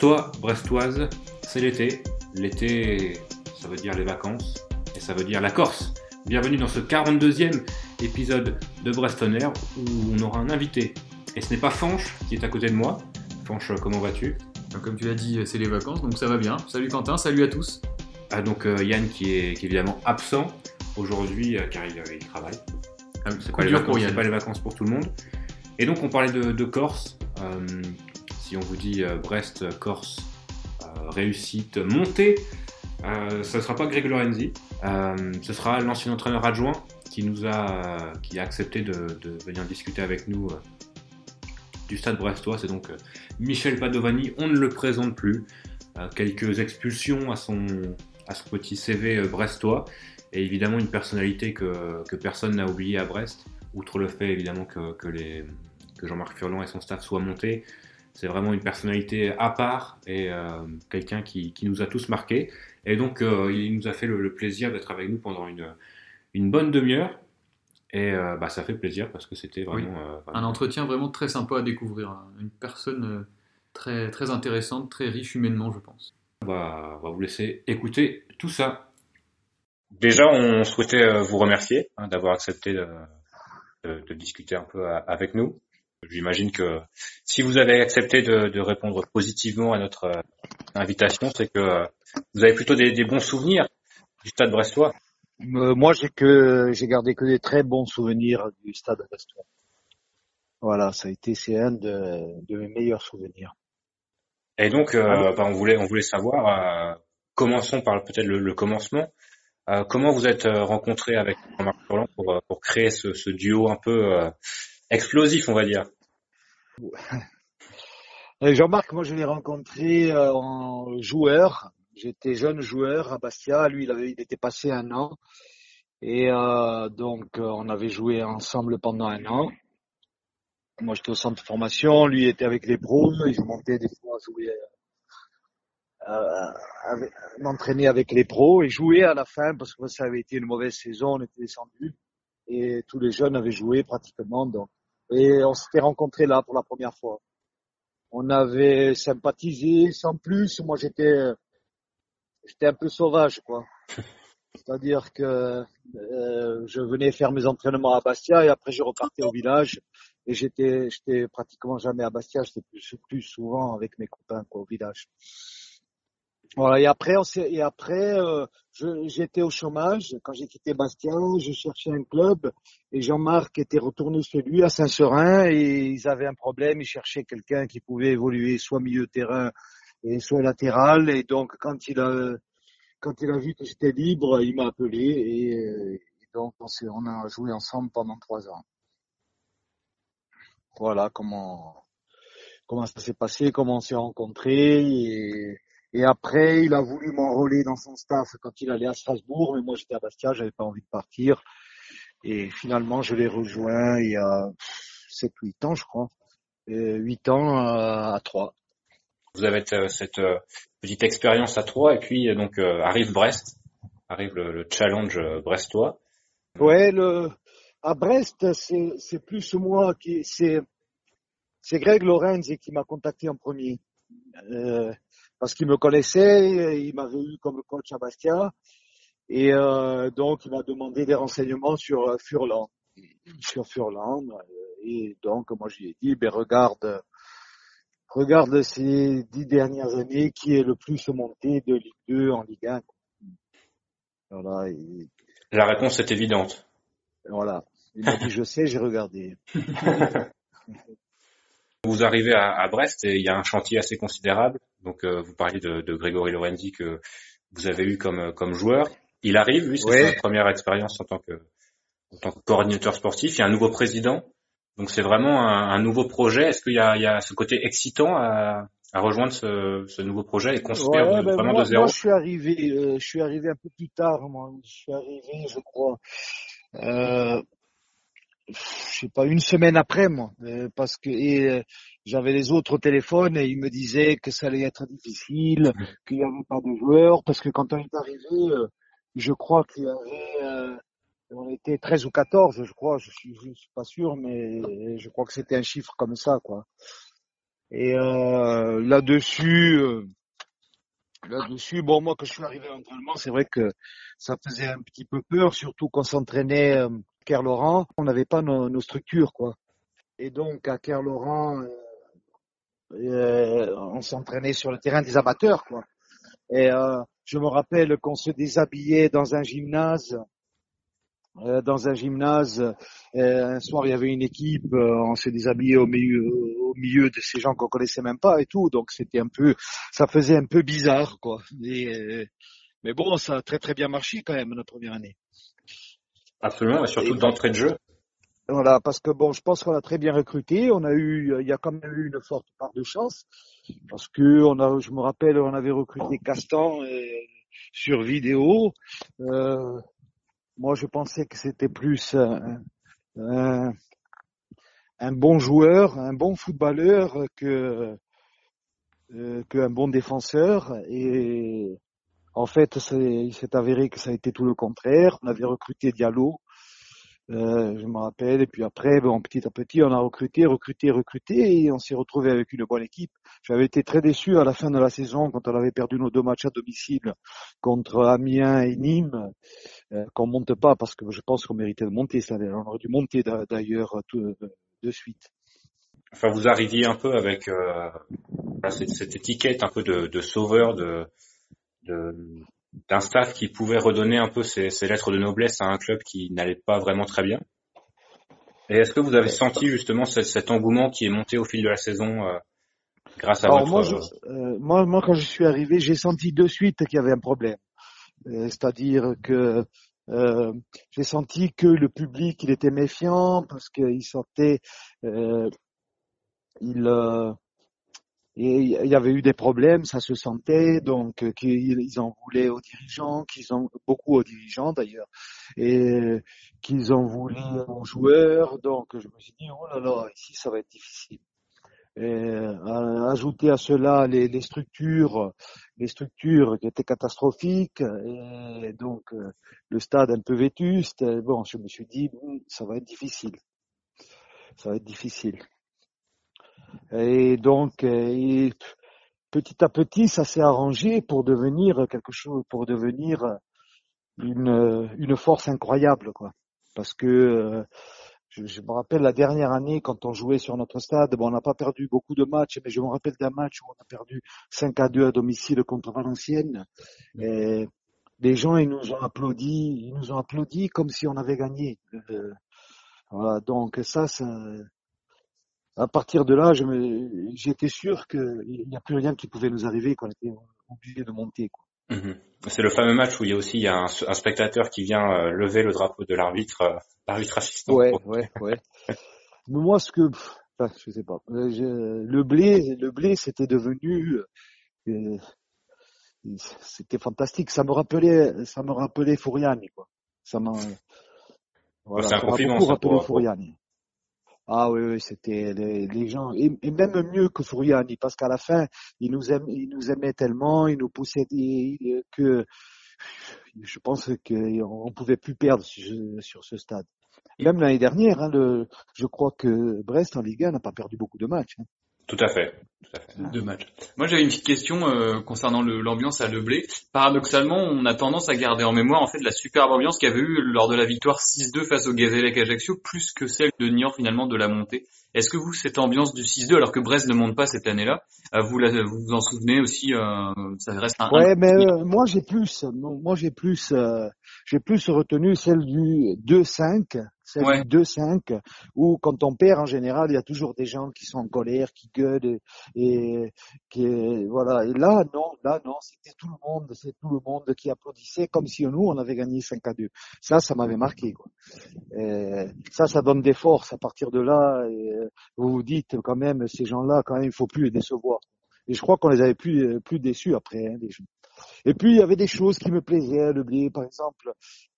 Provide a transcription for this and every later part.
Brestois, Brestoise, c'est l'été. L'été, ça veut dire les vacances et ça veut dire la Corse. Bienvenue dans ce 42e épisode de Brestonner où on aura un invité. Et ce n'est pas Fanche qui est à côté de moi. Fanche, comment vas-tu? Comme tu l'as dit, c'est les vacances, donc ça va bien. Salut Quentin, salut à tous. Ah, donc euh, Yann qui est, qui est évidemment absent aujourd'hui euh, car il, euh, il travaille. Ah, C'est pas, les vacances, pour Yann. pas les vacances pour tout le monde. Et donc on parlait de, de Corse. Euh, si on vous dit euh, Brest, Corse, euh, réussite, montée, euh, ce ne sera pas Greg Lorenzi. Euh, ce sera l'ancien entraîneur adjoint qui nous a, qui a accepté de, venir discuter avec nous euh, du stade brestois. C'est donc euh, Michel Padovani. On ne le présente plus. Euh, quelques expulsions à son, à son petit CV euh, brestois. Et évidemment une personnalité que, que personne n'a oublié à Brest, outre le fait évidemment que, que, que Jean-Marc Furlan et son staff soient montés. C'est vraiment une personnalité à part et euh, quelqu'un qui, qui nous a tous marqués. Et donc euh, il nous a fait le, le plaisir d'être avec nous pendant une, une bonne demi-heure. Et euh, bah, ça fait plaisir parce que c'était vraiment... euh, Un entretien vraiment très sympa à découvrir. hein. Une personne très, très intéressante, très riche humainement, je pense. On va, on va vous laisser écouter tout ça. Déjà, on souhaitait vous remercier hein, d'avoir accepté de, de- de discuter un peu avec nous. J'imagine que si vous avez accepté de, de répondre positivement à notre euh, invitation, c'est que euh, vous avez plutôt des, des bons souvenirs du stade brestois. Euh, moi, j'ai que j'ai gardé que des très bons souvenirs du Stade Brestois. Voilà, ça a été c'est un de, de mes meilleurs souvenirs. Et donc, euh, bah, on voulait, on voulait savoir. euh, commençons par peut-être le, le commencement. Euh, comment vous êtes rencontré avec Jean-Marc Furlan pour, pour créer ce, ce duo un peu euh, explosif, on va dire. Et Jean-Marc, moi, je l'ai rencontré euh, en joueur. J'étais jeune joueur à Bastia. Lui, il avait, il était passé un an. Et euh, donc, euh, on avait joué ensemble pendant un an. Moi, j'étais au centre de formation. Lui était avec les pros. Il montait des fois jouer, euh, m'entraîner avec les pros et jouer à la fin parce que ça avait été une mauvaise saison. On était descendu et tous les jeunes avaient joué pratiquement. Donc, et on s'était rencontrés là pour la première fois. On avait sympathisé sans plus. Moi, j'étais, j'étais un peu sauvage, quoi. C'est-à-dire que euh, je venais faire mes entraînements à Bastia et après je repartais au village. Et j'étais, j'étais pratiquement jamais à Bastia. J'étais plus, plus souvent avec mes copains, quoi, au village. Voilà. Et après, on et après, euh, j'étais au chômage quand j'ai quitté Bastia. Je cherchais un club et Jean-Marc était retourné chez lui à Saint-Seurin et ils avaient un problème. Ils cherchaient quelqu'un qui pouvait évoluer soit milieu terrain et soit latéral. Et donc, quand il a, quand il a vu que j'étais libre, il m'a appelé et, donc on, on a joué ensemble pendant trois ans. Voilà comment comment ça s'est passé, comment on s'est rencontrés et, et après il a voulu m'enrôler dans son staff quand il allait à Strasbourg, mais moi j'étais à Bastia, j'avais pas envie de partir et finalement je l'ai rejoint il y a 7-8 ans je crois, Et huit ans à, à 3. Vous avez euh, cette euh, petite expérience à trois et puis euh, donc euh, arrive Brest, arrive le, le challenge euh, brestois. Ouais, le à Brest, c'est c'est plus moi qui c'est c'est Greg Lorenz qui m'a contacté en premier Euh, parce qu'il me connaissait, il m'avait eu comme coach à Bastia et euh, donc il m'a demandé des renseignements sur euh, Furlan, sur Furlan euh, et donc moi je lui ai dit ben regarde regarde ces dix dernières années qui est le plus monté de Ligue 2 en Ligue 1. Voilà, et La réponse est évidente. voilà. Il m'a dit je sais, j'ai regardé. Vous arrivez à, à Brest et il y a un chantier assez considérable. Donc euh, vous parliez de, de Grégory Lorenzi que vous avez eu comme euh, comme joueur. Il arrive, lui, c'est Ouais. sa première expérience en tant que en tant que coordinateur sportif. Il y a un nouveau président. Donc c'est vraiment un, un nouveau projet. Est-ce qu'il y a, il y a ce côté excitant à, à rejoindre ce, ce nouveau projet et construire Ouais, de- ben vraiment moi, de zéro moi, je suis arrivé, euh, je suis arrivé un peu plus tard, moi. Je suis arrivé, je crois, euh, je sais pas, une semaine après, moi, euh, parce que et, euh, j'avais les autres au téléphone et ils me disaient que ça allait être difficile, qu'il n'y avait pas de joueurs, parce que quand on est arrivé, euh, je crois qu'il y avait, euh, on était 13 ou 14, je crois, je suis, je suis pas sûr, mais je crois que c'était un chiffre comme ça, quoi. Et euh, là-dessus, euh, là-dessus, bon moi quand je suis arrivé à l'entraînement, c'est vrai que ça faisait un petit peu peur, surtout qu'on s'entraînait euh, Kerr Laurent, on n'avait pas nos, structures quoi. Et donc à Kerr Laurent, euh, on s'entraînait sur le terrain des amateurs quoi. Et je me rappelle qu'on se déshabillait dans un gymnase euh, dans un gymnase. Euh, un soir, il y avait une équipe, euh, on s'est déshabillé au milieu, au milieu de ces gens qu'on connaissait même pas et tout. Donc c'était un peu, ça faisait un peu bizarre, quoi. mais bon, ça a très très bien marché quand même notre première année. Absolument, et surtout d'entrée de jeu. Voilà, parce que bon, je pense qu'on a très bien recruté. On a eu, il y a quand même eu une forte part de chance, parce que on a, je me rappelle, on avait recruté Castan sur vidéo. Euh, moi, je pensais que c'était plus un, un, bon joueur, un bon footballeur que euh, qu'un bon défenseur. Et en fait, il s'est avéré que ça a été tout le contraire. On avait recruté Diallo, euh, je me rappelle. Et puis après, bon, petit à petit, on a recruté, recruté, recruté, et on s'est retrouvé avec une bonne équipe. J'avais été très déçu à la fin de la saison quand on avait perdu nos deux matchs à domicile contre Amiens et Nîmes, euh, qu'on monte pas parce que je pense qu'on méritait de monter. Ça, on aurait dû monter d'ailleurs de suite. Enfin, vous arriviez un peu avec euh, cette, cette, étiquette un peu de, de sauveur, de d'un staff qui pouvait redonner un peu ses, lettres de noblesse à un club qui n'allait pas vraiment très bien. Et est-ce que vous avez senti justement cet, engouement qui est monté au fil de la saison euh, grâce à votre... Moi, euh, moi, moi, quand je suis arrivé, j'ai senti de suite qu'il y avait un problème. Euh, c'est-à-dire que j'ai senti que le public, il était méfiant parce qu'il sortait, il et il y avait eu des problèmes, ça se sentait, donc euh, qu'ils en voulaient aux dirigeants, qu'ils ont beaucoup aux dirigeants d'ailleurs, et qu'ils en voulaient aux joueurs. Donc je me suis dit oh là là, ici ça va être difficile. Et, ajouter à cela les, structures, les structures qui étaient catastrophiques, et donc euh, le stade un peu vétuste. Bon, je me suis dit ça va être difficile, ça va être difficile. Et donc, euh, petit à petit, ça s'est arrangé pour devenir quelque chose, pour devenir une, une force incroyable, quoi. Parce que euh, je, me rappelle la dernière année quand on jouait sur notre stade, bon, on n'a pas perdu beaucoup de matchs, mais je me rappelle d'un match où on a perdu 5 à 2 à domicile contre Valenciennes. Et les gens, ils nous ont applaudi, ils nous ont applaudi comme si on avait gagné. Euh, voilà, donc ça, ça, à partir de là, j'étais sûr qu'il n'y a plus rien qui pouvait nous arriver, qu'on était obligé de monter. Quoi. Mhm. C'est le fameux match où il y a aussi il y a un, spectateur qui vient euh, lever le drapeau de l'arbitre, euh, l'arbitre assistant. Ouais, ouais, ouais. Mais moi, ce que, enfin, je sais pas, euh, le blé, le blé, c'était devenu, c'était fantastique. Ça me rappelait, ça me rappelait Fouriani, quoi. Ça m'a, voilà, c'est un compliment, ça, pour, Fouriani. Ah oui, oui c'était les, gens, et, même mieux que Fouriani, parce qu'à la fin, ils nous, aimaient tellement, ils nous poussaient que je pense qu'on pouvait plus perdre sur ce stade. Même l'année dernière, hein, je crois que Brest en Ligue 1 n'a pas perdu beaucoup de matchs. Hein. Tout à fait. Deux matchs. Moi, j'avais une petite question euh, concernant l'ambiance à Leblé. Paradoxalement, on a tendance à garder en mémoire en fait la superbe ambiance qu'il y avait eu lors de la victoire 6-2 face au Gazélec Ajaccio, plus que celle de Niort finalement de la montée. Est-ce que vous, cette ambiance du 6-2, alors que Brest ne monte pas cette année-là, euh, vous, vous vous en souvenez aussi euh, Ça reste un. Ouais, mais moi j'ai plus, moi j'ai plus, j'ai plus retenu celle du 2-5 c'est ouais. 2-5, où quand on perd en général, il y a toujours des gens qui sont en colère, qui gueulent et, qui voilà. Et là, non, là non, c'était tout le monde, c'est tout le monde qui applaudissait comme si nous on avait gagné 5 à 2. Ça, ça m'avait marqué quoi. Et ça, ça donne des forces. À partir de là, et vous vous dites quand même ces gens-là, quand même, il faut plus les décevoir. Et je crois qu'on les avait plus plus déçus après hein, les gens. Et puis il y avait des choses qui me plaisaient, le blé par exemple.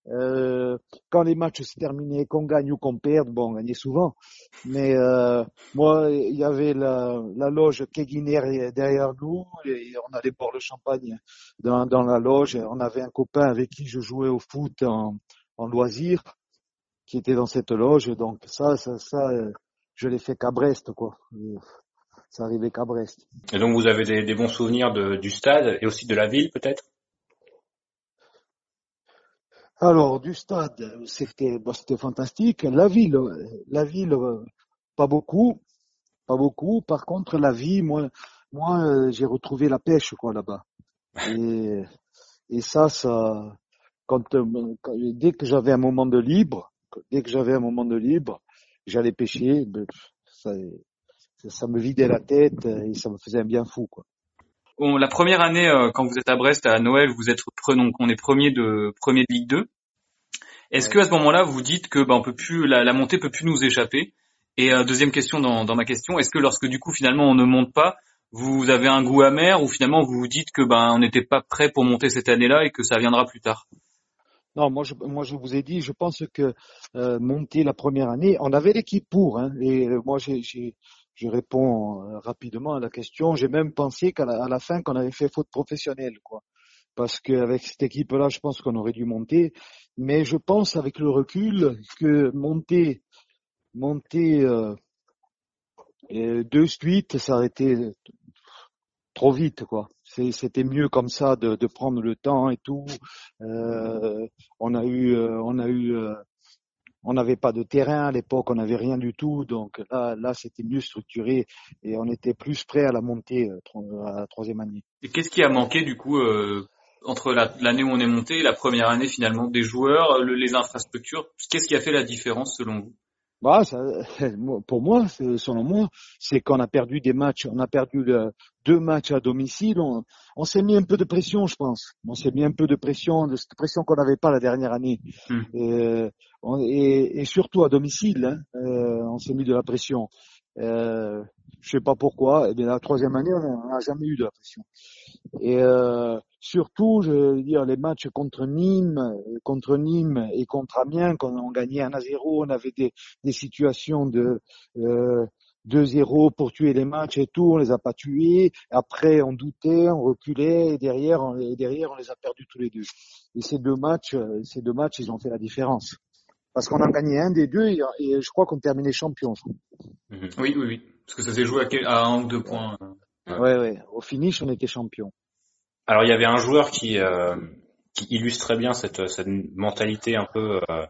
Euh, quand les matchs se terminaient, qu'on gagne ou qu'on perde, bon, on gagnait souvent. Mais euh, moi, il y avait la, la loge Keguiner derrière nous et on allait boire le champagne dans, dans la loge. On avait un copain avec qui je jouais au foot en, en loisir qui était dans cette loge. Donc ça, ça, ça, je l'ai fait qu'à Brest, quoi. Ça arrivait qu'à Brest. Et donc vous avez des, des bons souvenirs de, du stade et aussi de la ville peut-être? Alors du stade, c'était c'était fantastique. La ville, la ville, pas beaucoup, pas beaucoup. Par contre, la vie, moi, moi, j'ai retrouvé la pêche quoi là-bas. Et, et ça, ça, quand, quand- dès que j'avais un moment de libre, dès que j'avais un moment de libre, j'allais pêcher. Ça, ça, me vidait la tête et ça me faisait un bien fou quoi. Bon, la première année, euh, quand vous êtes à Brest à Noël, vous êtes donc on est premier de premier de Ligue 2. Est-ce Ouais. que à ce moment-là, vous dites que bah, on peut plus la, la montée peut plus nous échapper? Et euh, deuxième question dans, dans ma question, est-ce que lorsque du coup finalement on ne monte pas, vous avez un goût amer ou finalement vous vous dites que ben on n'était pas prêt pour monter cette année-là et que ça viendra plus tard? Non, moi je, moi je vous ai dit, je pense que euh, monter la première année, on avait l'équipe pour. Hein, et euh, moi j'ai, j'ai- je réponds euh, rapidement à la question. J'ai même pensé qu'à la, fin qu'on avait fait faute professionnelle, quoi. Parce qu'avec cette équipe-là, je pense qu'on aurait dû monter. Mais je pense avec le recul que monter, monter euh, euh, deux suites, ça aurait été trop vite, quoi. C'était mieux comme ça de, de prendre le temps et tout. Euh, on a eu, euh, on a eu, on n'avait pas de terrain à l'époque, on n'avait rien du tout, donc là, là, c'était mieux structuré et on était plus prêt à la montée euh, à la troisième année. Et qu'est-ce qui a manqué du coup euh, entre la- l'année où on est monté et la première année finalement des joueurs, le- les infrastructures? Qu'est-ce qui a fait la différence selon vous? Bah, ça, pour moi, selon moi, c'est qu'on a perdu des matchs, on a perdu le- deux matchs à domicile. On, on s'est mis un peu de pression, je pense. On s'est mis un peu de pression, de cette pression qu'on n'avait pas la dernière année. Et, on- et- et surtout à domicile, hein, euh, on s'est mis de la pression. Euh, je sais pas pourquoi. Et bien la troisième année, on n'a jamais eu de la pression. Et euh, surtout, je veux dire, les matchs contre Nîmes, contre Nîmes et contre Amiens, quand on gagnait 1 à 0, on avait des, situations de euh, 2-0 pour tuer les matchs et tout, on les a pas tués. Après, on doutait, on reculait, et derrière, on, et derrière, on les a perdus tous les deux. Et ces deux matchs, ces deux matchs, ils ont fait la différence. Parce qu'on a gagné un des deux et, et je crois qu'on terminait champion. Mhm. Oui, oui, oui. Parce que ça s'est joué à, quel- à un ou deux points. Ouais. Ouais, ouais. Au finish, on était champion. Alors il y avait un joueur qui, euh, qui illustrait bien cette, cette mentalité un peu euh,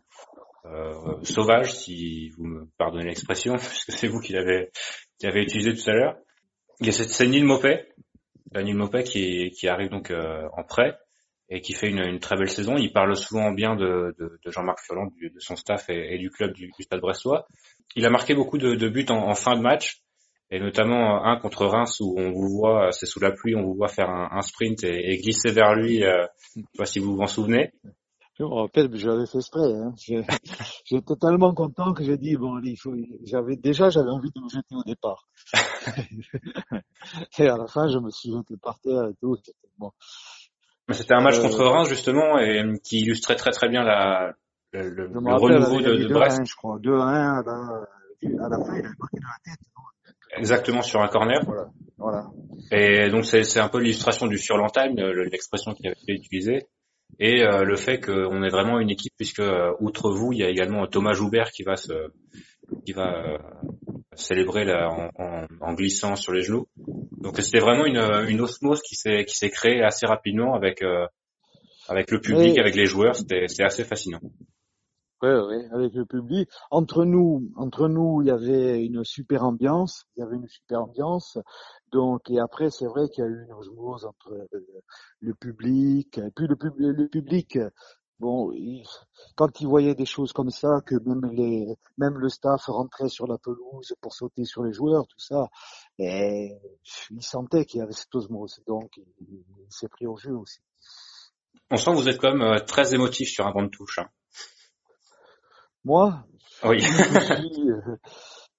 euh, sauvage, si vous me pardonnez l'expression, puisque c'est vous qui l'avez qui l'avez utilisé tout à l'heure. Il y a cette- C'est Neil Euh, Neil Maupay qui, qui arrive donc euh, en prêt et qui fait une, une très belle saison. Il parle souvent bien de, de, de Jean-Marc Furlan, du- de son staff et, et du club du, du Stade Brestois. Il a marqué beaucoup de, de buts en, en fin de match et notamment un contre Reims où on vous voit, c'est sous la pluie, on vous voit faire un, un sprint et, et glisser vers lui. Euh, je sais pas si vous vous en souvenez. Je me rappelle, l'avais fait exprès. Hein. J'étais tellement content que j'ai dit bon, il faut. J'avais déjà, j'avais envie de me jeter au départ. et à la fin, je me suis jeté par terre et tout. Bon. C'était un match Euh, contre Reims justement et euh, qui illustrait très très bien la, le, le- rappelle, renouveau de, de 2 Brest. 1, je crois. 2 à 1, à la, à la fin, il avait marqué dans la tête. non? Exactement sur un corner. Voilà. Voilà. Et donc c'est c'est un peu l'illustration du surlentime, euh, l'expression qui avait été utilisée, et euh, le fait qu'on est vraiment une équipe puisque euh, outre vous, il y a également Thomas Joubert qui va se qui va euh, célébrer là, en, en- en glissant sur les genoux. Donc c'était vraiment une, une osmose qui s'est qui s'est créée assez rapidement avec euh, avec le public, avec les joueurs. C'était c'est assez fascinant. Ouais, ouais, avec le public. Entre nous, entre nous, il y avait une super ambiance. Il y avait une super ambiance. Donc, et après, c'est vrai qu'il y a eu une osmose entre euh, le public. Et puis le, pub- le public, bon, il- quand il voyait des choses comme ça, que même les, même le staff rentrait sur la pelouse pour sauter sur les joueurs, tout ça, et il sentait qu'il y avait cette osmose. Donc, il, il s'est pris au jeu aussi. On sent que vous êtes quand même euh, très émotif sur un banc de touche. hein. Moi, Oui, je suis, euh,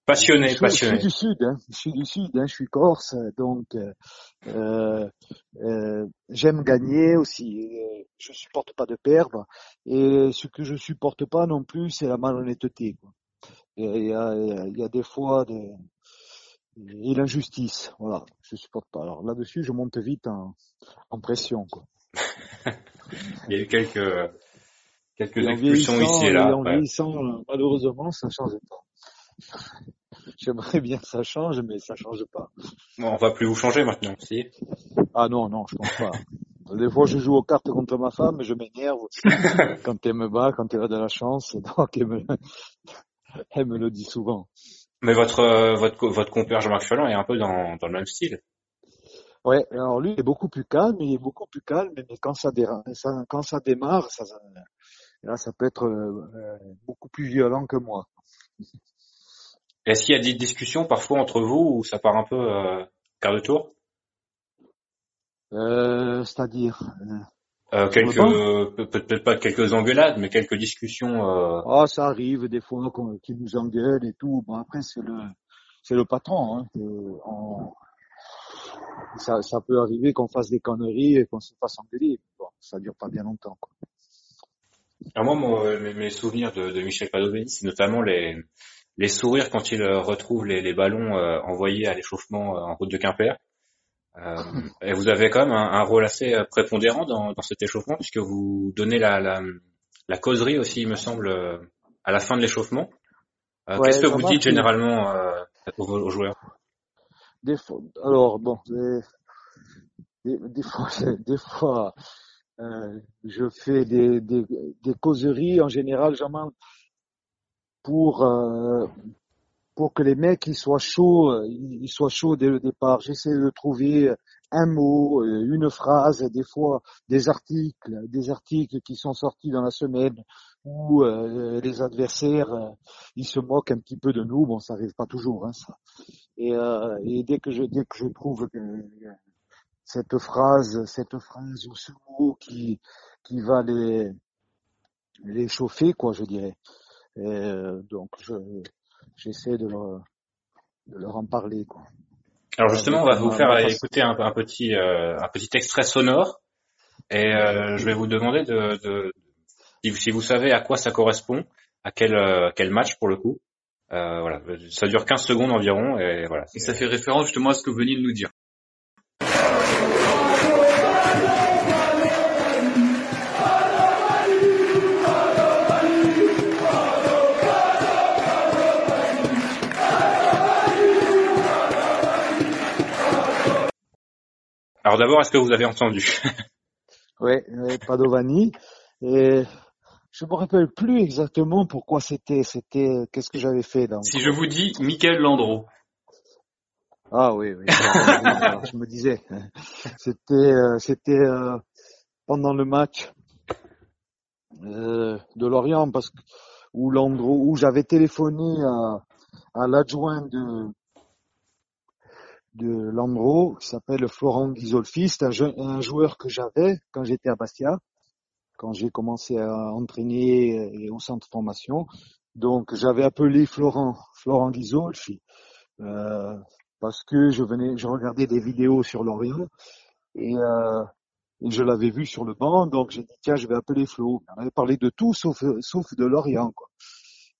passionné, je, suis- je passionné. suis du sud, hein. Je suis du sud, hein. Je suis corse, donc euh, euh, euh, j'aime gagner aussi. Euh, Je supporte pas de perdre. Et ce que je supporte pas non plus, c'est la malhonnêteté. Quoi. Et Il y a, il y a- des fois des et l'injustice. Voilà, je supporte pas. Alors là-dessus, je monte vite en, en pression. Quoi. Il y a eu quelques quelques expulsions ici et là. et en ouais. vieillissant, malheureusement, ça change pas. j'aimerais bien que ça change, mais ça change pas. Bon, on va plus vous changer maintenant, si. Ah non, non, je pense pas. Des fois, je joue aux cartes contre ma femme, je m'énerve quand elle me bat, quand elle a de la chance. Donc, elle me, elle me le dit souvent. Mais votre euh, votre votre compère Jean-Marc Fallon est un peu dans dans le même style. Ouais, alors lui il est beaucoup plus calme, il est beaucoup plus calme, mais quand ça, déra- ça quand ça démarre, ça, ça- là, ça peut être euh, euh, beaucoup plus violent que moi. Est-ce qu'il y a des discussions parfois entre vous où ça part un peu euh, quart de tour? Euh, C'est-à-dire, euh, euh, Quelques peut-être pas quelques engueulades, mais quelques discussions. Euh... ah, ça arrive des fois qu'on- qu'ils nous engueulent et tout. Bon après c'est le c'est le patron. Hein, on- ça, ça peut arriver qu'on fasse des conneries et qu'on se fasse engueuler. Bon, ça dure pas bien longtemps. Quoi. Alors moi, mon- mes, mes souvenirs de, de Michel Padovani, c'est notamment les les sourires quand il euh, retrouve les, les ballons euh, envoyés à l'échauffement euh, en route de Quimper. Et vous avez quand même un, un rôle assez prépondérant dans, dans cet échauffement puisque vous donnez la, la, la causerie aussi, il me semble, à la fin de l'échauffement. Ouais, Qu'est-ce que vous dites généralement aux, aux joueurs? Des fois, alors bon, des, des, des fois, des fois, euh, je fais des, des, des causeries en général, jamais pour euh, pour que les mecs ils soient chauds, ils soient chauds dès le départ. J'essaie de trouver un mot, euh, une phrase, des fois des articles, des articles qui sont sortis dans la semaine où euh, les adversaires euh, ils se moquent un petit peu de nous. Bon, ça arrive pas toujours, hein, ça. Et, euh, et dès que je dès que je trouve que euh, cette phrase, cette phrase ou ce mot qui qui va les les chauffer, quoi, je dirais. Et, euh, donc je j'essaie de leur de leur en parler, quoi. Alors justement, on va vous ma- faire écouter un, un petit euh, un petit extrait sonore et euh, je vais vous demander de, de si, vous- si vous savez à quoi ça correspond, à quel euh, quel match pour le coup. Euh, voilà, ça dure 15 secondes environ et voilà. Et ça fait référence justement à ce que vous veniez de nous dire. Alors d'abord, est-ce que vous avez entendu? Ouais, Padovani. Et je me rappelle plus exactement pourquoi c'était. C'était qu'est-ce que j'avais fait là. Si je vous dis Michael Landreau, Ah oui, oui. Alors, je me disais, c'était euh, c'était euh, pendant le match euh, de Lorient parce que où Landreau, où j'avais téléphoné à, à l'adjoint de de Landreau, qui s'appelle Florent Ghisolfi, c'est un, joueur que j'avais quand j'étais à Bastia, quand j'ai commencé à entraîner et au centre de formation. Donc j'avais appelé Florent, Florent Ghisolfi, euh, parce que je venais, je regardais des vidéos sur Lorient et, euh, et je l'avais vu sur le banc, donc j'ai dit tiens je vais appeler Flo. On avait parlé de tout sauf sauf de Lorient quoi.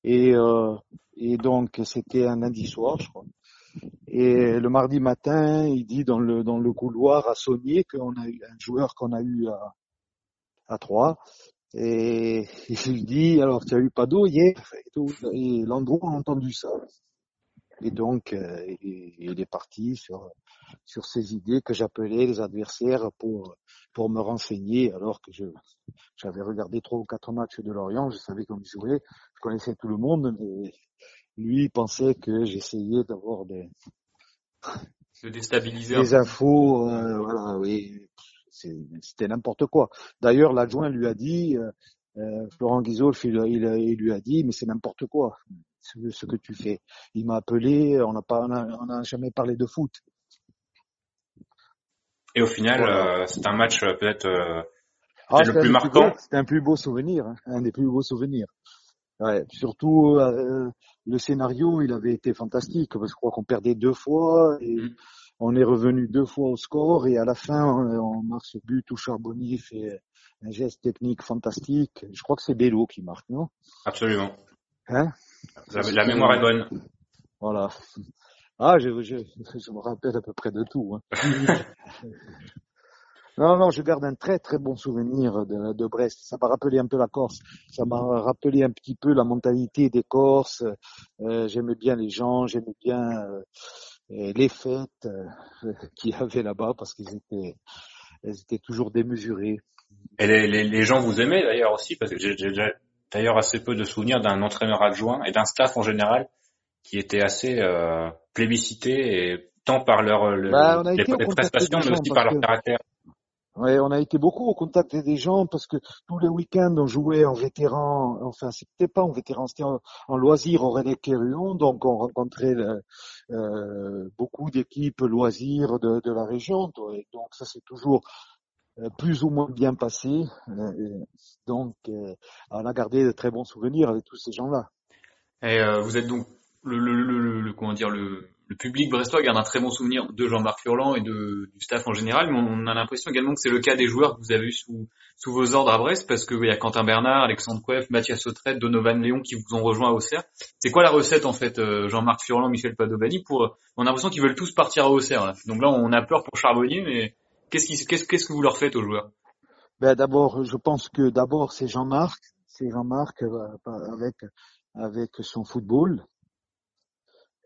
Et euh, et donc c'était un lundi soir je crois. Et le mardi matin, il dit dans le dans le couloir à Saunier qu'on a eu un joueur qu'on a eu à à Troyes. Et il dit alors tu as eu pas d'eau hier et, tout. et Landreau a entendu ça. Et donc euh, il, il est parti sur sur ces idées que j'appelais les adversaires pour pour me renseigner alors que je j'avais regardé trois ou quatre matchs de Lorient, je savais comment ils jouaient, je connaissais tout le monde, mais lui il pensait que j'essayais d'avoir des de déstabiliser un des infos, euh, voilà, oui, c'était n'importe quoi. D'ailleurs, l'adjoint lui a dit, euh, euh, Florent Guizolf, il, il, il lui a dit, mais c'est n'importe quoi ce, ce que tu fais. Il m'a appelé, on n'a pas, on a, on a jamais parlé de foot. Et au final, Voilà. euh, c'est un match euh, peut-être euh, Ah, le plus marquant. C'était un plus beau souvenir, hein, un des plus beaux souvenirs. Ouais, surtout euh, le scénario, il avait été fantastique parce que je crois qu'on perdait deux fois et Mm. on est revenu deux fois au score et à la fin on, on marque ce but où Charbonnier fait un geste technique fantastique. Je crois que c'est Bello qui marque, non? Absolument. Hein? La, la mémoire est bonne. Voilà. Ah, je, je, je me rappelle à peu près de tout. Hein. Non, non, je garde un très très bon souvenir de, de Brest. Ça m'a rappelé un peu la Corse. Ça m'a rappelé un petit peu la mentalité des Corses. Euh, j'aimais bien les gens, j'aimais bien euh, les fêtes euh, qu'il y avait là-bas parce qu'ils étaient, elles étaient toujours démesurées. Et les, les, les gens vous aimaient d'ailleurs aussi parce que j'ai d'ailleurs assez peu de souvenirs d'un entraîneur adjoint et d'un staff en général qui était assez euh, plébiscité et tant par leur le, Bah, les, prestations mais aussi par leur que- caractère. Ouais, on a été beaucoup au contact des gens parce que tous les week-ends on jouait en vétéran, enfin c'était pas en vétéran, c'était en, en loisir au René Quérion, donc on rencontrait euh, beaucoup d'équipes loisirs de, de la région, et donc ça c'est toujours euh, plus ou moins bien passé, euh, donc euh, on a gardé de très bons souvenirs avec tous ces gens-là. Et vous êtes donc le, le, le- le- comment dire le, le public brestois garde un très bon souvenir de Jean-Marc Furlan et de, du staff en général, mais on a l'impression également que c'est le cas des joueurs que vous avez eu sous, vos ordres à Brest, parce qu'il y a Quentin Bernard, Alexandre Coef, Mathias Sautrette, Donovan Léon qui vous ont rejoint à Auxerre. C'est quoi la recette en fait, euh, Jean-Marc Furlan, Michel Padovani pour On a l'impression qu'ils veulent tous partir à Auxerre. Là. Donc là, on a peur pour Charbonnier, mais qu'est-ce qui, qu'est-ce que vous leur faites aux joueurs? Ben d'abord, je pense que d'abord c'est Jean-Marc, c'est Jean-Marc euh, avec avec son football.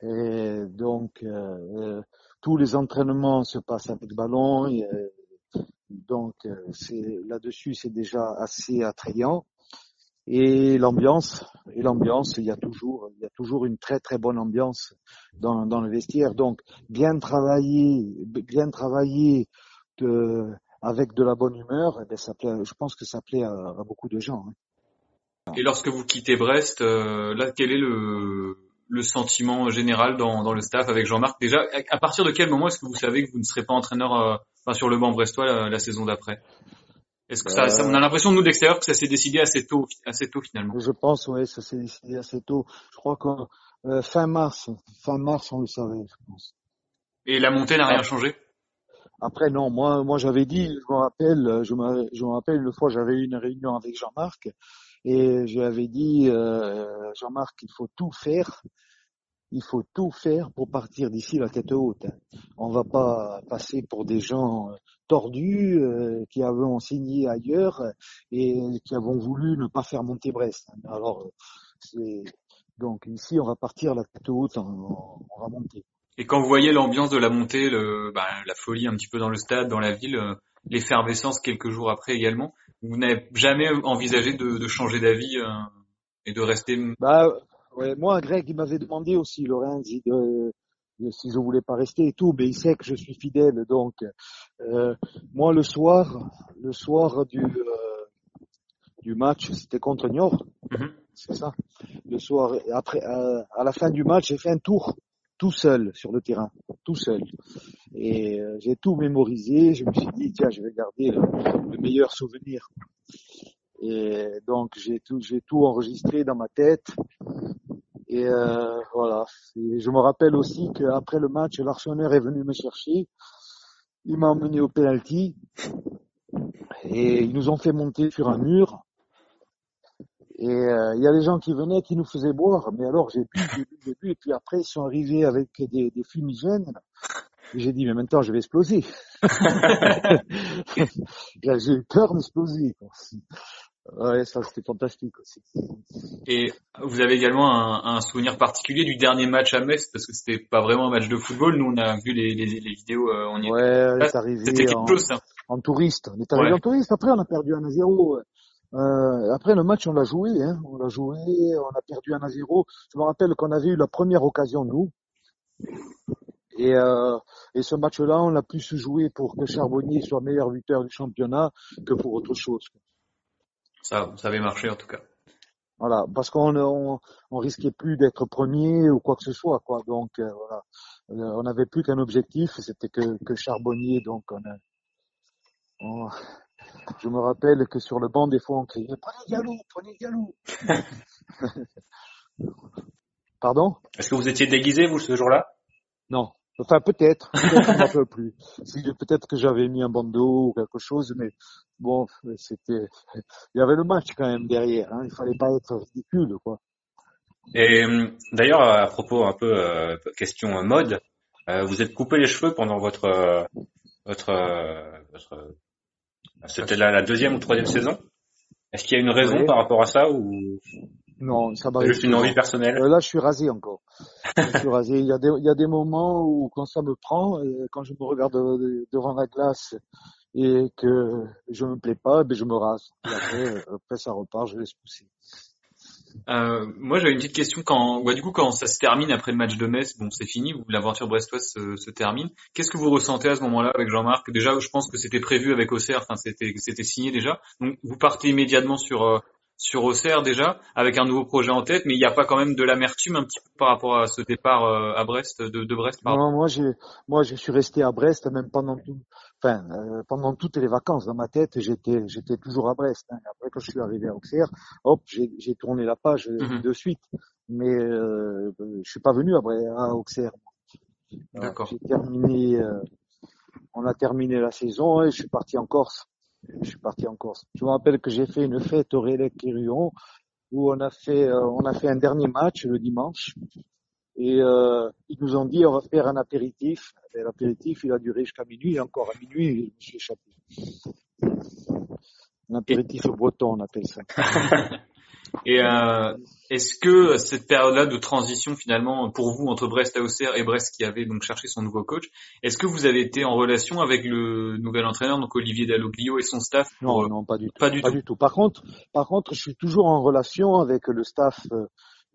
Et donc euh, euh, tous les entraînements se passent avec ballon. euh, donc euh, là-dessus c'est déjà assez attrayant. Et l'ambiance, et l'ambiance, il y a toujours, il y a toujours une très très bonne ambiance dans, le vestiaire. Donc bien travailler, bien travailler avec de la bonne humeur, eh je pense que ça plaît à, beaucoup de gens. hein. Et lorsque vous quittez Brest, là, quel est le, le sentiment général dans, dans le staff avec Jean-Marc. Déjà, à, à partir de quel moment est-ce que vous savez que vous ne serez pas entraîneur euh, enfin, sur le banc brestois la, la saison d'après? Est-ce que ça, ça- on a l'impression nous de l'extérieur que ça s'est décidé assez tôt, assez tôt finalement? Je pense, ouais, ça s'est décidé assez tôt. Je crois que euh, fin mars, fin mars, on le savait, je pense. Et la montée n'a rien changé? Après, non, moi, moi, j'avais dit, je me rappelle, euh, je me, je me rappelle une fois, j'avais eu une réunion avec Jean-Marc et je lui avais dit, euh, Jean-Marc, il faut tout faire, il faut tout faire pour partir d'ici la tête haute. On va pas passer pour des gens euh, tordus euh, qui avons signé ailleurs et qui avons voulu ne pas faire monter Brest. Alors, c'est donc ici, on va partir la tête haute, on, on va monter. Et quand vous voyez l'ambiance de la montée, le, bah, la folie un petit peu dans le stade, dans la ville, euh, l'effervescence quelques jours après également, vous n'avez jamais envisagé de, de changer d'avis euh, et de rester Bah, ouais, moi, Greg, il m'avait demandé aussi, Lorenz, de- de- si je voulais pas rester et tout, mais il sait que je suis fidèle, donc euh, moi le soir, le soir du euh, du match, c'était contre Niort, Mhm. c'est ça. Le soir, après, euh, à la fin du match, j'ai fait un tour tout seul sur le terrain, tout seul, et euh, j'ai tout mémorisé. Je me suis dit, tiens, je vais garder le, le meilleur souvenir. Et donc j'ai tout, j'ai tout enregistré dans ma tête. Et euh, voilà. Je me rappelle aussi qu'après le match, l'arseneur est venu me chercher. Il m'a emmené au penalty. Et ils nous ont fait monter sur un mur. Et euh, il y a des gens qui venaient, qui nous faisaient boire. Mais alors j'ai bu, j'ai bu, j'ai bu. Et puis après, ils sont arrivés avec des fumigènes. J'ai dit, mais maintenant, je vais exploser. j'ai eu peur d'exploser. Ouais, ça c'était fantastique aussi. Et vous avez également un, un souvenir particulier du dernier match à Metz parce que c'était pas vraiment un match de football. Nous, on a vu les, les, les vidéos, euh, on y était. Ouais, est arrivé C'était quelque en, chose, ça. en touriste. On est arrivé Ouais. en touriste. Après, on a perdu 1 à 0. Euh, après le match, on l'a joué. Hein. On l'a joué. On a perdu 1 à 0. Je me rappelle qu'on avait eu la première occasion, nous. Et, euh, et ce match-là, on l'a plus joué pour que Charbonnier soit meilleur buteur du championnat que pour autre chose. Ça, ça avait marché en tout cas. Voilà, parce qu'on on, on risquait plus d'être premier ou quoi que ce soit, quoi. Donc euh, voilà, Euh, on n'avait plus qu'un objectif, c'était que, que Charbonnier. Donc on a, on- je me rappelle que sur le banc des fois on criait prenez Diallo, prenez Diallo. Pardon? Est-ce que vous étiez déguisé vous ce jour-là? Non. Enfin peut-être, peut-être je m'en plus. Peut-être que j'avais mis un bandeau ou quelque chose, mais bon, c'était, il y avait le match quand même derrière. Hein. Il fallait pas être ridicule, quoi. Et euh, d'ailleurs, à propos un peu euh, question mode, euh, vous êtes coupé les cheveux pendant votre euh, votre, euh, votre C'était la, la, deuxième ou troisième saison? Est-ce qu'il y a une raison Oui. par rapport à ça ou? Non, ça m'arrive. juste une envie personnelle Euh, là, je suis rasé encore. Je suis rasé. Il y a des, il y a des moments où, quand ça me prend, euh, quand je me regarde de- devant la glace et que je me plais pas, ben je me rase. Et après, euh, après ça repart, je laisse pousser. Euh, moi, j'avais une petite question quand, bah, du coup, quand ça se termine après le match de Metz, bon, c'est fini, l'aventure brestoise se, se termine. Qu'est-ce que vous ressentez à ce moment-là avec Jean-Marc? Déjà, je pense que c'était prévu avec Auxerre, enfin, c'était, c'était signé déjà. Donc, vous partez immédiatement sur euh, sur Auxerre déjà, avec un nouveau projet en tête, mais il n'y a pas quand même de l'amertume un petit peu par rapport à ce départ euh, à Brest, de, de Brest, pardon. Non, moi, j'ai, moi, je suis resté à Brest même pendant tout, enfin, euh, pendant toutes les vacances. Dans ma tête, j'étais, j'étais toujours à Brest. hein. Après, quand je suis arrivé à Auxerre, hop, j'ai, tourné la page euh, Mhm. de suite. Mais euh, je suis pas venu à, à Auxerre. D'accord. J'ai terminé, euh, on a terminé la saison et je suis parti en Corse. Je suis parti en Corse. Je me rappelle que j'ai fait une fête au Rélec Quirion où on a fait, euh, on a fait un dernier match le dimanche et euh, ils nous ont dit on va faire un apéritif. Et l'apéritif il a duré jusqu'à minuit et encore à minuit je me suis échappé. Un apéritif breton on appelle ça. Et euh, est-ce que cette période-là de transition finalement pour vous entre Brest à Auxerre et Brest qui avait donc cherché son nouveau coach, est-ce que vous avez été en relation avec le nouvel entraîneur donc Olivier Dalloglio et son staff pour, Non, euh, non, pas du tout. Pas du Pas tout. du tout. Par contre, par contre, je suis toujours en relation avec le staff, euh,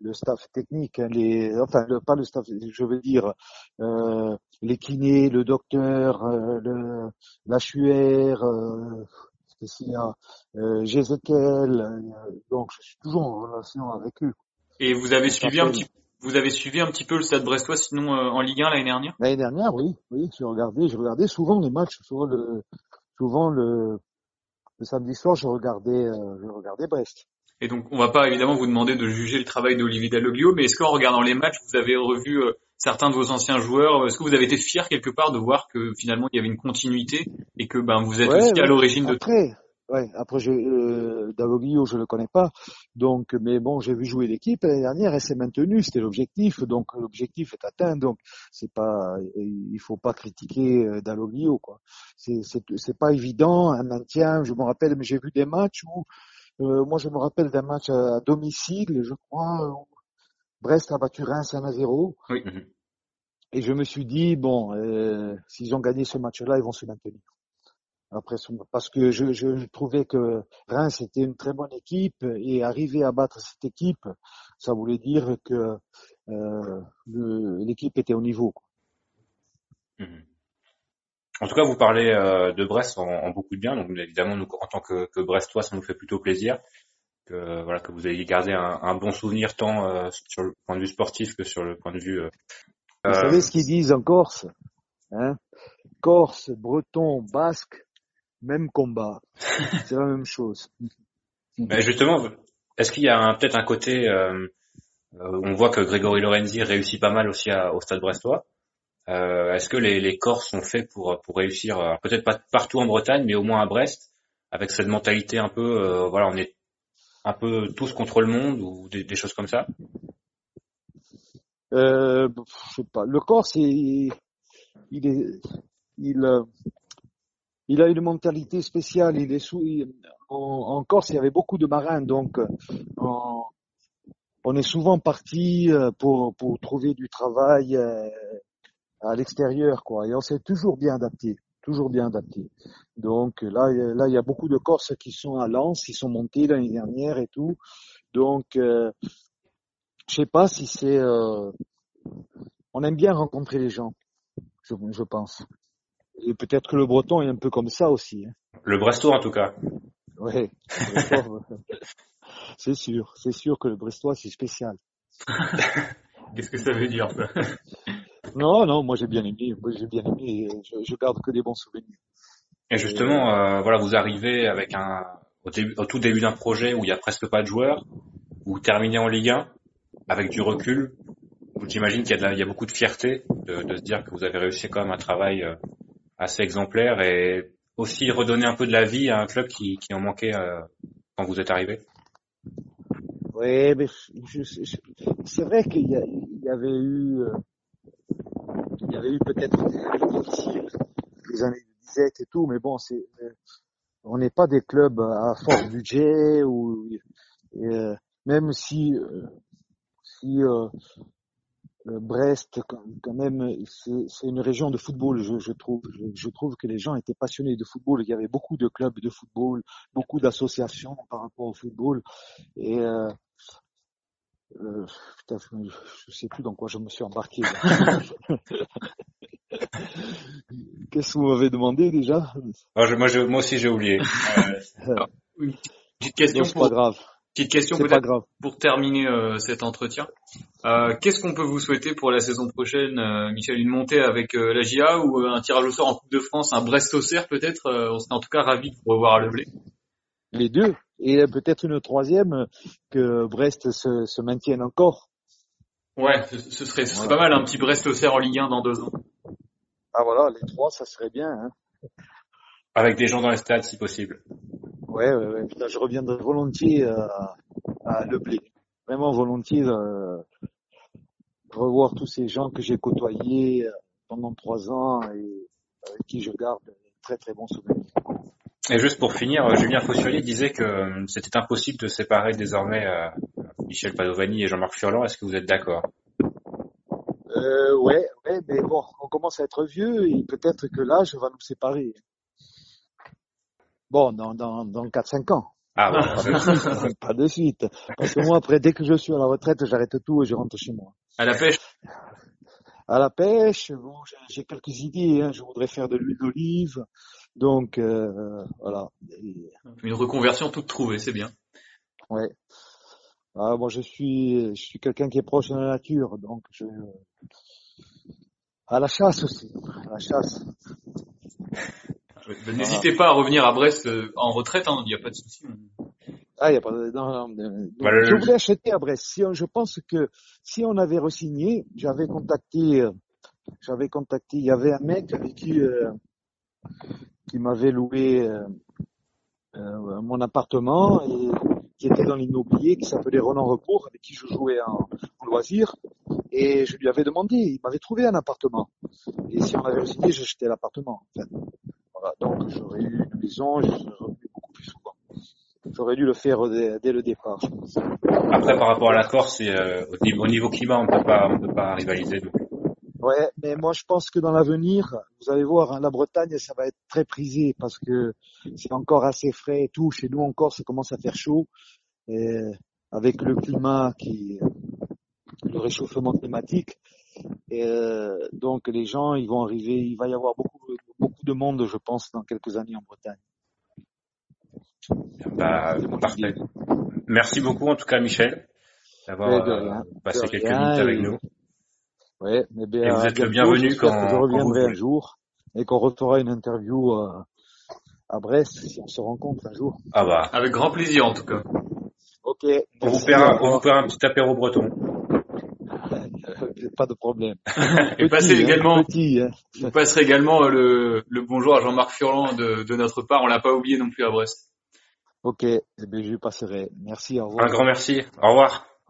le staff technique, hein, les, enfin, le- pas le staff, je veux dire, euh, les kinés, le docteur, euh, le, l'HUR, euh, qu'est-ce qu'il y a, euh, Jézéquel, euh, donc je suis toujours en relation avec eux. Et vous avez suivi un petit vous avez suivi un petit peu le Stade Brestois sinon euh, en Ligue 1 l'année dernière? L'année dernière, oui, oui, je regardais, je regardais souvent les matchs, souvent le, souvent le, le samedi soir, je regardais, euh, je regardais Brest. Et donc on va pas évidemment vous demander de juger le travail d'Olivier Dalloglio, mais est-ce qu'en regardant les matchs vous avez revu euh, certains de vos anciens joueurs Est-ce que vous avez été fier quelque part de voir que finalement il y avait une continuité et que ben vous êtes Ouais, aussi à l'origine de Après, ouais, après je, euh, Davoglio, je le connais pas, donc, mais bon, j'ai vu jouer l'équipe l'année dernière, elle s'est maintenue, c'était l'objectif, donc l'objectif est atteint, donc c'est pas, il faut pas critiquer euh, Davoglio, quoi. C'est, c'est, c'est pas évident un maintien. Je me rappelle, mais j'ai vu des matchs où, euh, moi je me rappelle d'un match à, à domicile, je crois, où Brest a battu Reims 1 à 0. Oui. Mhm. Et je me suis dit, bon, euh, s'ils ont gagné ce match-là, ils vont se maintenir. Après, ce- parce que je, je trouvais que Reims était une très bonne équipe et arriver à battre cette équipe, ça voulait dire que euh, l'équipe était au niveau. Mhm. En tout cas, vous parlez euh, de Brest en, en beaucoup de bien, donc évidemment, nous, en tant que, que Brestois, ça nous fait plutôt plaisir que voilà que vous ayez gardé un, un bon souvenir tant euh, sur le point de vue sportif que sur le point de vue. euh, Vous savez ce qu'ils disent en Corse hein? Corse, Breton, Basque, même combat. C'est la même chose. ben, justement, est-ce qu'il y a un- peut-être un côté euh, euh, on voit que Grégory Lorenzi réussit pas mal aussi à- au Stade Brestois. Euh, est-ce que les, les Corses sont faits pour pour réussir euh, peut-être pas partout en Bretagne, mais au moins à Brest, avec cette mentalité un peu euh, voilà on est un peu tous contre le monde ou des, choses comme ça? Euh, je sais pas. Le Corse, il, il est, il, euh, il a une mentalité spéciale. Il est sous, en, Corse, il y avait beaucoup de marins, donc euh, on est souvent parti euh, pour pour trouver du travail à l'extérieur, quoi. Et on s'est toujours bien adapté, toujours bien adapté. Donc là, il y a- là, il y a beaucoup de Corses qui sont à Lens, qui sont montés l'année dernière et tout. Donc, euh, je sais pas si c'est euh, on aime bien rencontrer les gens, je, je pense. Et peut-être que le breton est un peu comme ça aussi. Hein. Le Brestois en tout cas. Euh, c'est sûr, c'est sûr que le brestois c'est spécial. Qu'est-ce que ça veut dire ça? Non, non, moi j'ai bien aimé, moi j'ai bien aimé, je, je garde que des bons souvenirs. Et justement, euh, voilà, vous arrivez avec un au, début, au tout début d'un projet où il y a presque pas de joueurs, vous terminez en Ligue 1 avec du recul. J'imagine qu'il y, a de la- il y a beaucoup de fierté de, de se dire que vous avez réussi quand même un travail euh, assez exemplaire et aussi redonner un peu de la vie à un club qui, qui en manquait euh, quand vous êtes arrivé? Oui, mais je- je- je- c'est vrai qu'il y, a- il y avait eu, euh, il y avait eu peut-être des années de disette et tout, mais bon, c'est, euh, on n'est pas des clubs à fort budget ou euh, même si si Brest quand même c'est une région de football je, je trouve je, je, trouve que les gens étaient passionnés de football. Il y avait beaucoup de clubs de football beaucoup d'associations par rapport au football. Et euh, putain, je sais plus dans quoi je me suis embarqué. Qu'est-ce que vous m'avez demandé déjà? Moi, moi, aussi j'ai oublié. Une petite question pour, pas grave. Petite question peut-être pour terminer euh, cet entretien. Euh, Qu'est-ce qu'on peut vous souhaiter pour la saison prochaine, euh, Michel? Une montée avec euh, la GIA ou un tirage au sort en Coupe de France, un Brest-Auxerre peut-être? On serait en tout cas ravis de vous revoir à Leblé. Les deux et peut-être une troisième que Brest se, se maintienne encore. Ouais, ce serait, ce serait pas mal un petit Brest-Auxerre en Ligue 1 dans deux ans. Ah voilà, les trois, ça serait bien. Hein. Avec des gens dans les stades si possible. Ouais, ouais, ouais. Je reviendrai volontiers à, à Le Blé. Vraiment volontiers euh, revoir tous ces gens que j'ai côtoyés pendant trois ans et avec qui je garde très très bons souvenirs. Et juste pour finir, euh, Julien Faussurier disait que euh, c'était impossible de séparer désormais euh, Michel Padovani et Jean-Marc Furlan. Est-ce que vous êtes d'accord? Euh, ouais, ouais, mais bon, on commence à être vieux et peut-être que l'âge va nous séparer. Bon, dans, dans, dans 4-5 ans. Ah bon, pas, de suite, pas de suite. Parce que moi, après, dès que je suis à la retraite, j'arrête tout et je rentre chez moi. À la pêche? À la pêche, bon, j'ai quelques idées. Hein. Je voudrais faire de l'huile d'olive. Donc euh, voilà. Une reconversion toute trouvée, c'est bien. Ouais. Ah, moi je suis je suis quelqu'un qui est proche de la nature, donc je à la chasse aussi, à la chasse. N'hésitez pas à revenir à Brest euh, en retraite, il hein, n'y a pas de souci. Ah, il y a pas de... non, non, bah, je voulais acheter à Brest. Si je pense que si on avait resigné, j'avais contacté, euh, j'avais contacté, il y avait un mec avec qui euh, qui m'avait loué euh, euh, mon appartement et qui était dans l'immobilier, qui s'appelait Roland Recourt, avec qui je jouais en, loisir. Et je lui avais demandé, il m'avait trouvé un appartement. Et si on avait signé, j'achetais l'appartement. voilà, donc j'aurais eu une maison, j'aurais beaucoup plus souvent. J'aurais dû le faire dès, le départ, je pense. Après, par rapport à la Corse, euh, au, niveau, au niveau climat, on peut pas, on peut pas rivaliser. Donc. Ouais, mais moi je pense que dans l'avenir, vous allez voir, hein, la Bretagne, ça va être très prisé parce que c'est encore assez frais et tout. Chez nous encore, ça commence à faire chaud. Et avec le climat qui, le réchauffement climatique, et euh, donc les gens, ils vont arriver, il va y avoir beaucoup, beaucoup de monde, je pense, dans quelques années en Bretagne. Bah, parfait. Merci beaucoup en tout cas, Michel, d'avoir euh, passé quelques minutes avec nous. Ouais, mais bien, et vous êtes le bienvenu quand, je reviendrai un jour et qu'on refera une interview euh, à Brest si on se rencontre un jour. Ah bah. Avec grand plaisir en tout cas. Ok. On vous faire un, vous faire un petit apéro breton. Pas de problème. et passer hein, également, petit, hein. vous passerez également euh, le, le bonjour à Jean-Marc Furlan de, de, notre part. On l'a pas oublié non plus à Brest. Ok, eh bien, je passerai. Merci, au revoir. Un grand merci. Au revoir.